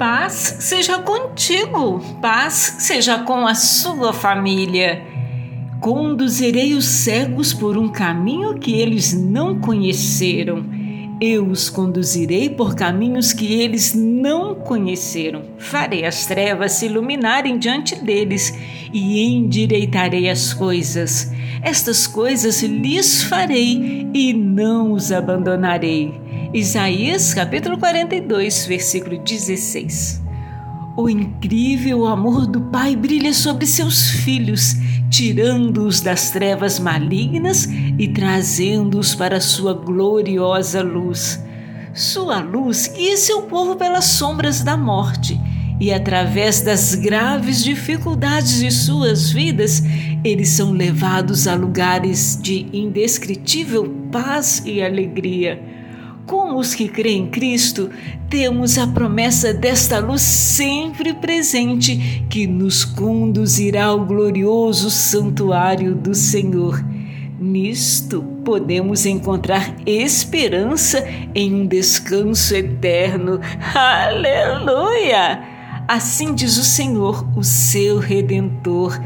Paz seja contigo, paz seja com a sua família. Conduzirei os cegos por um caminho que eles não conheceram. Eu os conduzirei por caminhos que eles não conheceram. Farei as trevas se iluminarem diante deles e endireitarei as coisas. Estas coisas lhes farei e não os abandonarei. Isaías capítulo 42, versículo 16. O incrível amor do Pai brilha sobre seus filhos, tirando-os das trevas malignas e trazendo-os para sua gloriosa luz. Sua luz guia seu povo pelas sombras da morte, e através das graves dificuldades de suas vidas, eles são levados a lugares de indescritível paz e alegria. Com os que creem em Cristo, temos a promessa desta luz sempre presente que nos conduzirá ao glorioso santuário do Senhor. Nisto podemos encontrar esperança em um descanso eterno. Aleluia! Assim diz o Senhor, o seu redentor.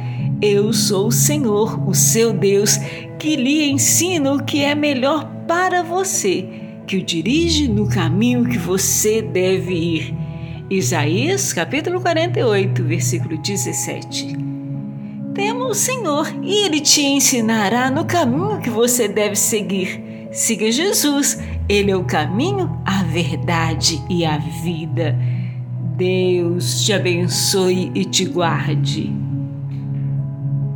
Eu sou o Senhor, o seu Deus, que lhe ensino o que é melhor para você que o dirige no caminho que você deve ir. Isaías capítulo 48, versículo 17. Temo o Senhor e Ele te ensinará no caminho que você deve seguir. Siga Jesus, Ele é o caminho, a verdade e a vida. Deus te abençoe e te guarde.